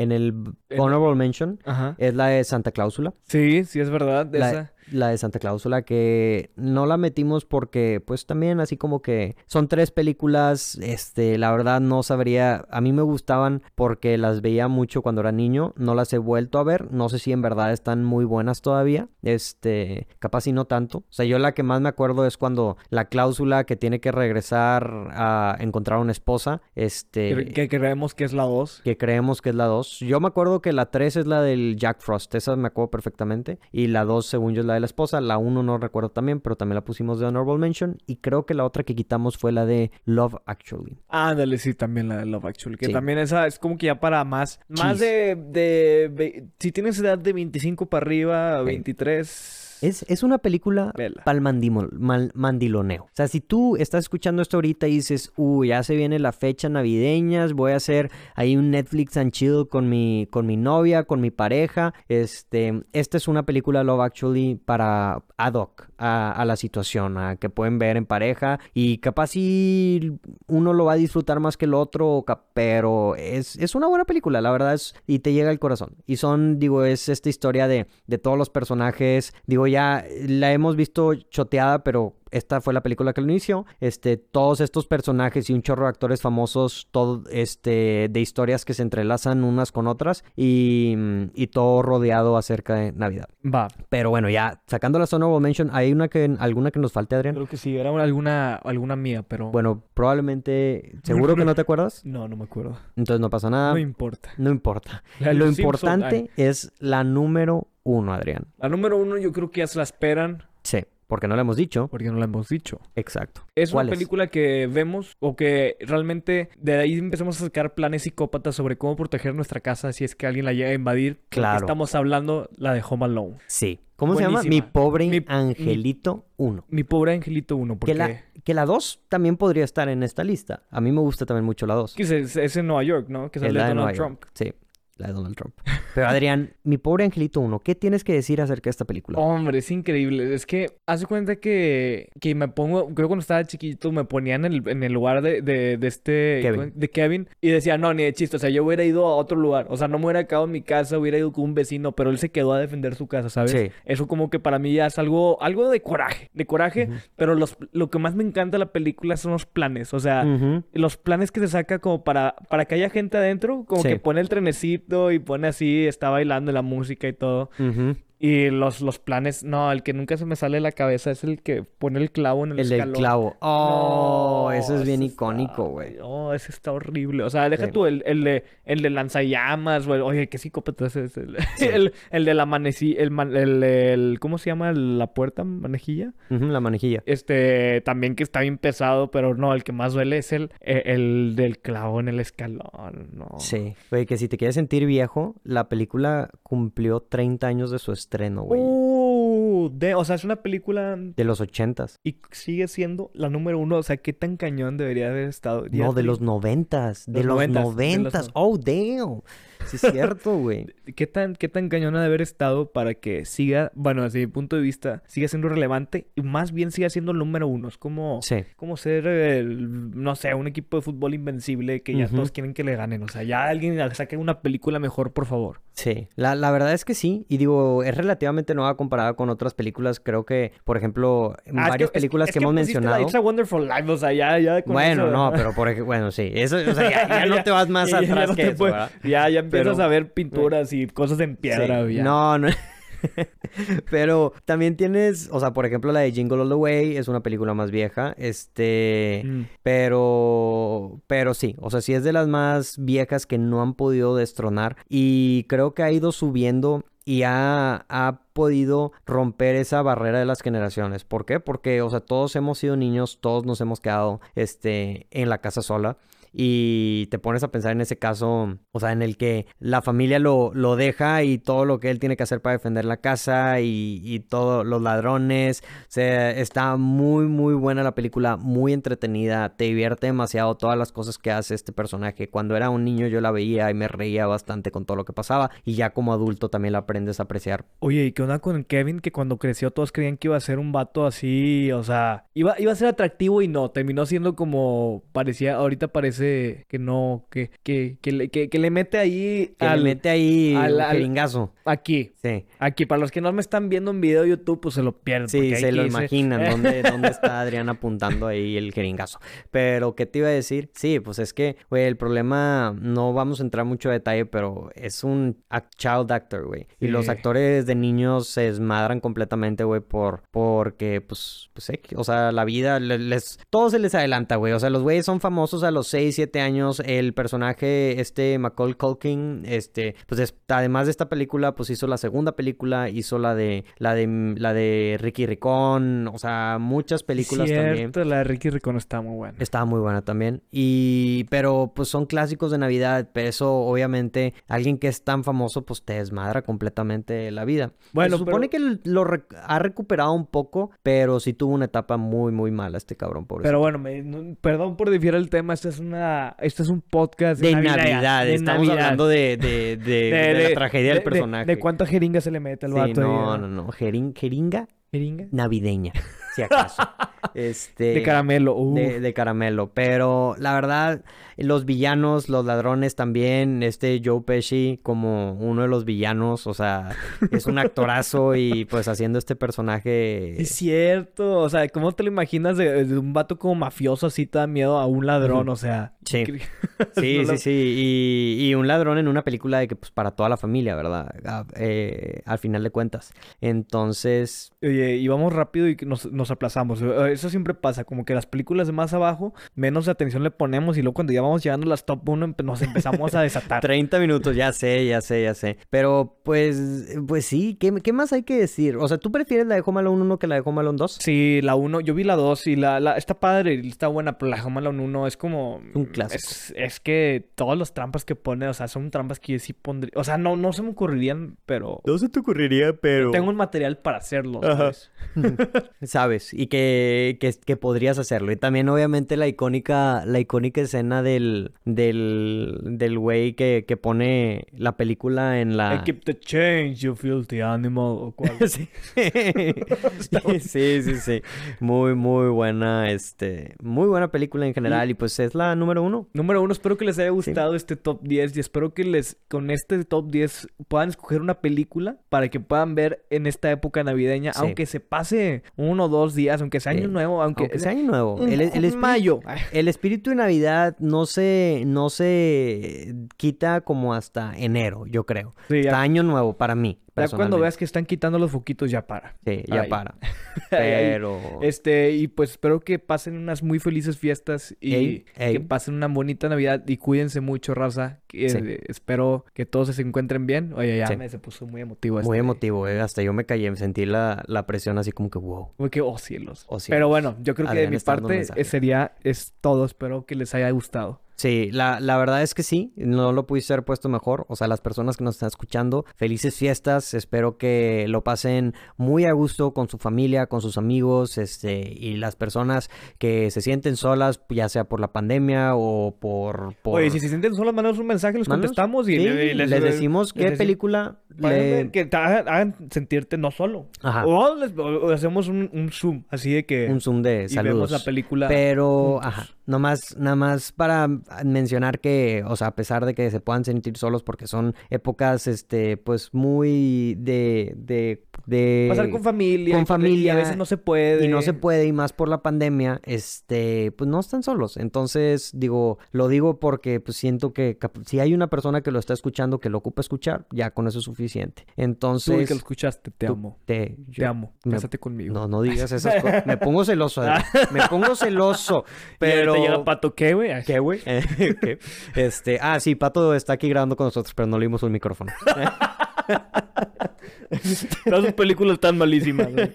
en el Honorable Mention Ajá. es la de Santa Cláusula. Sí, sí, es verdad. La, esa. La de Santa Cláusula que no la metimos porque pues también así como que son tres películas, este, la verdad no sabría, a mí me gustaban porque las veía mucho cuando era niño, no las he vuelto a ver, no sé si en verdad están muy buenas todavía, este, capaz y no tanto, o sea, yo la que más me acuerdo es cuando la cláusula que tiene que regresar a encontrar una esposa, este... Que, que creemos que es la 2. que creemos que es la 2. Yo me acuerdo que la 3 es la del Jack Frost, esa me acuerdo perfectamente. Y la 2, según yo, es la de la esposa. La 1 no recuerdo también, pero también la pusimos de Honorable Mention. Y creo que la otra que quitamos fue la de Love Actually. Ándale, sí, también la de Love Actually. Que Sí. también esa es como que ya para más. Más de, de, Si tienes edad de 25 para arriba, Sí. 23. Es, es una película para el mandiloneo. O sea, si tú estás escuchando esto ahorita y dices, uy, ya se viene la fecha navideñas, voy a hacer ahí un Netflix and chill con mi, con mi novia, con mi pareja. Este, esta es una película Love Actually para ad hoc a, a la situación, a que pueden ver en pareja y capaz si uno lo va a disfrutar más que el otro, pero es, es una buena película, la verdad es, y te llega al corazón. Y son, digo, es esta historia de, de todos los personajes, digo, ya la hemos visto choteada, pero esta fue la película que lo inició. Este, todos estos personajes y un chorro de actores famosos, todo, este, de historias que se entrelazan unas con otras y, y todo rodeado acerca de Navidad. Va. Pero bueno, ya sacando la Honorable Mention, ¿hay una que, alguna que nos falte, Adrián? Creo que sí, era una- alguna, alguna mía, pero. Bueno, probablemente, ¿seguro que no te acuerdas? No, no me acuerdo. Entonces no pasa nada. No importa. No importa. La Lo Simpson, importante es la número uno, Adrián. La número uno, yo creo que ya se la esperan Sí, porque no la hemos dicho. porque no la hemos dicho. Exacto. Es una ¿Cuál película que vemos o que realmente de ahí empezamos a sacar planes psicópatas sobre cómo proteger nuestra casa si es que alguien la llega a invadir. Claro. Estamos hablando la de Home Alone. Sí. ¿Cómo se llama? Mi pobre Mi- angelito 1. Mi pobre angelito 1, porque Que la, que la 2 también podría estar en esta lista. A mí me gusta también mucho la 2. que es, en Nueva York, ¿no? Que Es sale la de Donald York. Trump. Sí, la de Donald Trump. Pero Adrián, mi pobre angelito 1, ¿qué tienes que decir acerca de esta película? Hombre, es increíble. Es que hace cuenta que, que me pongo, creo cuando estaba chiquito me ponía en el, en el lugar de, de, de este Kevin. de Kevin y decía, no, ni de chiste, o sea, yo hubiera ido a otro lugar, o sea, no me hubiera quedado en mi casa, hubiera ido con un vecino, pero él se quedó a defender su casa, ¿sabes? Sí. Eso como que para mí ya es algo, algo de coraje, de coraje, pero los, lo que más me encanta de la película son los planes, o sea, los planes que se saca como para, para que haya gente adentro, como Sí. que pone el trenecito y pone así, está bailando la música y todo. Y los, los planes, no, el que nunca se me sale de la cabeza es el que pone el clavo en el, El del escalón. clavo. Oh, No, eso es bien está- icónico, güey. No, ese está horrible. O sea, deja Sí. tú el, el de el de lanzallamas, güey. Oye, qué psicópata es ese. El, Sí. el, el de la manecí, el, el, el- ¿cómo se llama? La puerta manejilla. La manejilla. Este, también que está bien pesado, pero no, el que más duele es el, el, el del clavo en el escalón. No. Sí. Güey, que si te quieres sentir viejo, la película cumplió 30 años de su estreno, güey. Uh, de, o sea, es una película De los ochentas. y sigue siendo la número uno. O sea, qué tan cañón debería haber estado. No, de los noventas. De Los noventas, Oh, damn. Sí es cierto, güey. ¿Qué tan, qué tan cañón ha de haber estado para que siga, bueno, desde mi punto de vista, siga siendo relevante y más bien siga siendo el número uno? Es como, Sí. como ser, el, no sé, un equipo de fútbol invencible que ya todos quieren que le ganen. O sea, ya alguien saque una película mejor, por favor. Sí, la, la verdad es que sí, y digo, es relativamente nueva comparada con otras películas, creo que, por ejemplo, en Ah, es varias que- películas es que, hemos la mencionado, It's a Wonderful Life, o sea, ya, ya con bueno, eso- no, pero por ejemplo, bueno, sí, eso, o sea, ya, ya no te vas más atrás no que eso. Ya, ya empiezas Pero- a ver pinturas y cosas en piedra. Sí. No, no. Pero también tienes, o sea, por ejemplo, la de Jingle All the Way es una película más vieja, este, Mm. pero, pero sí, o sea, sí es de las más viejas que no han podido destronar y creo que ha ido subiendo y ha, ha podido romper esa barrera de las generaciones. ¿Por qué? Porque, o sea, todos hemos sido niños, todos nos hemos quedado, este, en la casa sola. Y te pones a pensar en ese caso, o sea, en el que la familia lo, lo deja y todo lo que él tiene que hacer para defender la casa y, y todos los ladrones. O sea, está muy, muy buena la película, muy entretenida, te divierte demasiado todas las cosas que hace este personaje. Cuando era un niño yo la veía y me reía bastante con todo lo que pasaba y ya como adulto también la aprendes a apreciar. Oye, ¿y qué onda con Kevin? Que cuando creció todos creían que iba a ser un vato así, o sea, iba, iba a ser atractivo y no, terminó siendo como, parecía, ahorita parece que no, que, que, que, le, que, que le mete ahí Que le al- mete ahí al- al- jeringazo. aquí. Sí. Aquí, para los que no me están viendo en video de YouTube, pues se lo pierden. Sí, se lo imaginan dónde, dónde está Adrián apuntando ahí el jeringazo. Pero, ¿qué te iba a decir? Sí, pues es que, güey, el problema, no vamos a entrar mucho a detalle, pero es un child actor, güey. Y los actores de niños se desmadran completamente, güey, por, porque, pues, pues, X, o sea, la vida, le- les, todo se les adelanta, güey. O sea, los güeyes son famosos a los 6, 7 años. El personaje, este, Macaulay Culkin, este, pues, es- además de esta película, pues hizo la segunda película, hizo la de, la de, la de Ricky Ricón, o sea, muchas películas también. La de Ricky Ricón está muy buena. Estaba muy buena también. Y, pero pues son clásicos de Navidad, pero eso obviamente alguien que es tan famoso pues te desmadra completamente la vida. Bueno, Se supone que lo re- ha recuperado un poco, pero sí tuvo una etapa muy, muy mala este cabrón, pobre. Pero bueno, me- no- perdón por desviar el tema. Este es una, este es un podcast de Navidad, Navidad, de estamos Navidad. hablando de, de, de- de la tragedia de- del de- personaje. De, cuánta jeringa se le mete al Sí, vato. ahí, no, no, no, Jerin- jeringa ¿Jeringa? navideña, si acaso. este, De caramelo. uf. de, de caramelo. Pero la verdad, los villanos, los ladrones también, este Joe Pesci como uno de los villanos, o sea, es un actorazo y pues haciendo este personaje... Es cierto. O sea, ¿cómo te lo imaginas de, de un vato como mafioso así te da miedo a un ladrón? O sea. Sí. Sí, No sí, sí. Y, y un ladrón en una película de que pues para toda la familia, ¿verdad? A- eh, al final de cuentas. Entonces, Oye, y vamos rápido y que nos, nos aplazamos. Eh, Eso siempre pasa, como que las películas de más abajo, menos atención le ponemos y luego cuando ya vamos llegando a las top 1 nos empezamos a desatar. 30 minutos, ya sé, ya sé, ya sé. Pero pues, pues sí, ¿qué, qué más hay que decir? O sea, ¿tú prefieres la de Home Alone 1 que la de Home Alone 2? Sí, la 1, yo vi la 2 y la, la está padre, está buena, pero la Home Alone 1 es como... Un clásico. Es, es que todas las trampas que pone, o sea, son trampas que yo sí pondría... O sea, no, no se me ocurrirían, pero... No se te ocurriría, pero... Tengo un material para hacerlo, Ajá. ¿sabes? Sabes, y que, que, que podrías hacerlo. Y también, obviamente, la icónica, la icónica escena del, del, del güey que, que pone la película en la... I keep the change, you filthy animal, o cual. Sí. sí, sí, sí. Muy, muy buena, este, muy buena película en general. Y pues es la número uno. Número uno, espero que les haya gustado este top 10 y espero que les, con este top 10, puedan escoger una película para que puedan ver en esta época navideña, Sí. aunque se pase uno o dos días, aunque sea año nuevo, aunque, Aunque sea año nuevo. un- El, el espíritu, mayo. el espíritu de Navidad no se, no se quita como hasta enero, yo creo. Sí, Hasta año nuevo para mí. Ya cuando veas que están quitando los foquitos, ya para. Sí, ya Ahí. para. Pero... Este, y pues espero que pasen unas muy felices fiestas y Ey, ey. que pasen una bonita Navidad y cuídense mucho, raza. que, Sí. eh, espero que todos se encuentren bien. Oye, ya Sí. me se puso muy emotivo Muy este- emotivo, eh. Hasta yo me callé, sentí la, la presión así como que wow. Como que, oh cielos. Oh, cielos. Pero bueno, yo creo que de mi parte eh, sería, es todo. Espero que les haya gustado. Sí, la, la verdad es que sí, no lo pudiste haber puesto mejor. O sea, las personas que nos están escuchando, felices fiestas. Espero que lo pasen muy a gusto con su familia, con sus amigos, este, y las personas que se sienten solas, ya sea por la pandemia o por... por... Oye, si se sienten solos, mandanos un mensaje, les Mándanos- contestamos y, Sí, les, les, decimos qué película le- Que te hagan, sentirte no solo. Ajá. O, les- o- hacemos un, un zoom, así de que... un zoom de y vemos la película. Pero, juntos. ajá, nomás, nada más para mencionar que, o sea, a pesar de que se puedan sentir solos porque son épocas, este, pues muy de, de, de... Pasar con familia. con y- Y familia, a veces no se puede. y no se puede, y más por la pandemia, este, pues no están solos. Entonces, digo, lo digo porque pues siento que si hay una persona que lo está escuchando, que lo ocupa escuchar, ya con eso es suficiente. Tú el Entonces, que lo escuchaste, te tú- amo. te, amo. Cásate conmigo. no, no digas esas cosas. Me pongo celoso, Adrián. Me pongo celoso. Pero... Te llega Pato, ¿qué, güey? Ay, ¿Qué, güey? Este, ah, sí, Pato está aquí grabando con nosotros, pero no le dimos un micrófono. Todas sus películas están malísimas, güey.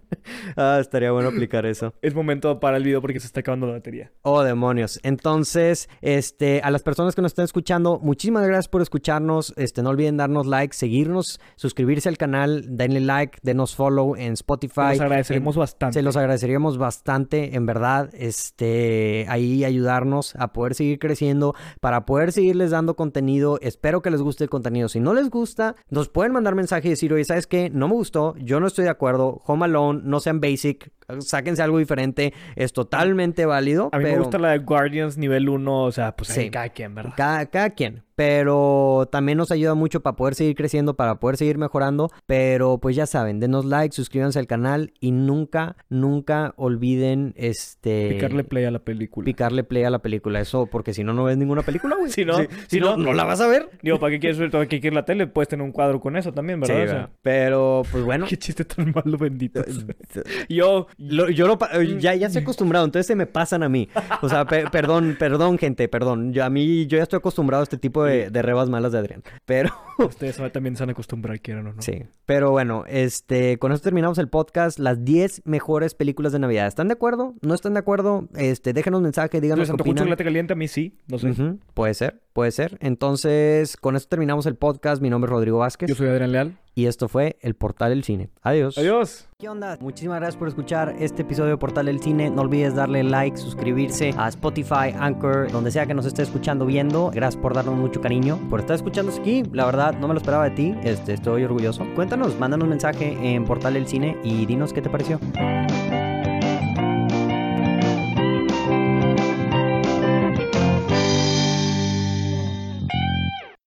ah, estaría bueno aplicar eso. Es momento para el video porque se está acabando la batería. Oh, demonios. Entonces, este, a las personas que nos están escuchando, muchísimas gracias por escucharnos. Este, no olviden darnos like, seguirnos, suscribirse al canal, denle like, denos follow en Spotify. Nos agradeceremos en- bastante. Se los agradeceríamos bastante, en verdad, este, ahí ayudarnos a poder seguir creciendo, para poder seguirles dando contenido. Espero que les guste el contenido. Si no les gusta, nos pueden mandar mensaje y decir, oye, ¿sabes qué? No me gustó, yo no estoy de acuerdo. Home Alone, no sean basic, sáquense algo diferente, es totalmente válido. A mí me gusta la de Guardians nivel 1, o sea, pues Sí. cada quien, ¿verdad? Cada, cada quien. Pero también nos ayuda mucho para poder seguir creciendo, para poder seguir mejorando. Pero pues ya saben, denos like, suscríbanse al canal y nunca, nunca olviden este... Picarle play a la película. picarle play a la película. Eso, porque si no, no ves ninguna película, güey. Si no- si, si no, no- no la vas a ver. Digo, ¿para qué quieres ver todo? ¿Qué quieres la tele? Puedes tener un cuadro con eso también, ¿verdad? Sí, O sea, ¿verdad? Pero, pues bueno. Qué chiste tan malo, bendito. Yo, Lo- yo lo pa- ya, ya estoy acostumbrado, entonces se me pasan a mí. O sea, pe- perdón, perdón, gente, perdón. Yo, a mí, yo ya estoy acostumbrado a este tipo de, de rebas malas de Adrián. Pero, ustedes también se van a acostumbrar, quieran o no. sí. Pero bueno, este, con esto terminamos el podcast. Las 10 mejores películas de Navidad. ¿Están de acuerdo? ¿No están de acuerdo? Este, déjenos mensaje, díganos ¿Les qué antojó un opinan. chocolate caliente? A mí sí, no sé. Puede ser, puede ser. Entonces, con esto terminamos el podcast. Mi nombre es Rodrigo Vázquez. Yo soy Adrián Leal. Y esto fue El Portal del Cine. Adiós. Adiós. ¿Qué onda? Muchísimas gracias por escuchar este episodio de Portal del Cine. No olvides darle like, suscribirse a Spotify, Anchor, donde sea que nos esté escuchando, viendo. Gracias por darnos mucho cariño, por estar escuchándonos aquí. La verdad, no me lo esperaba de ti. Este, estoy orgulloso. Cuéntanos, mándanos mensaje en Portal del Cine y dinos qué te pareció.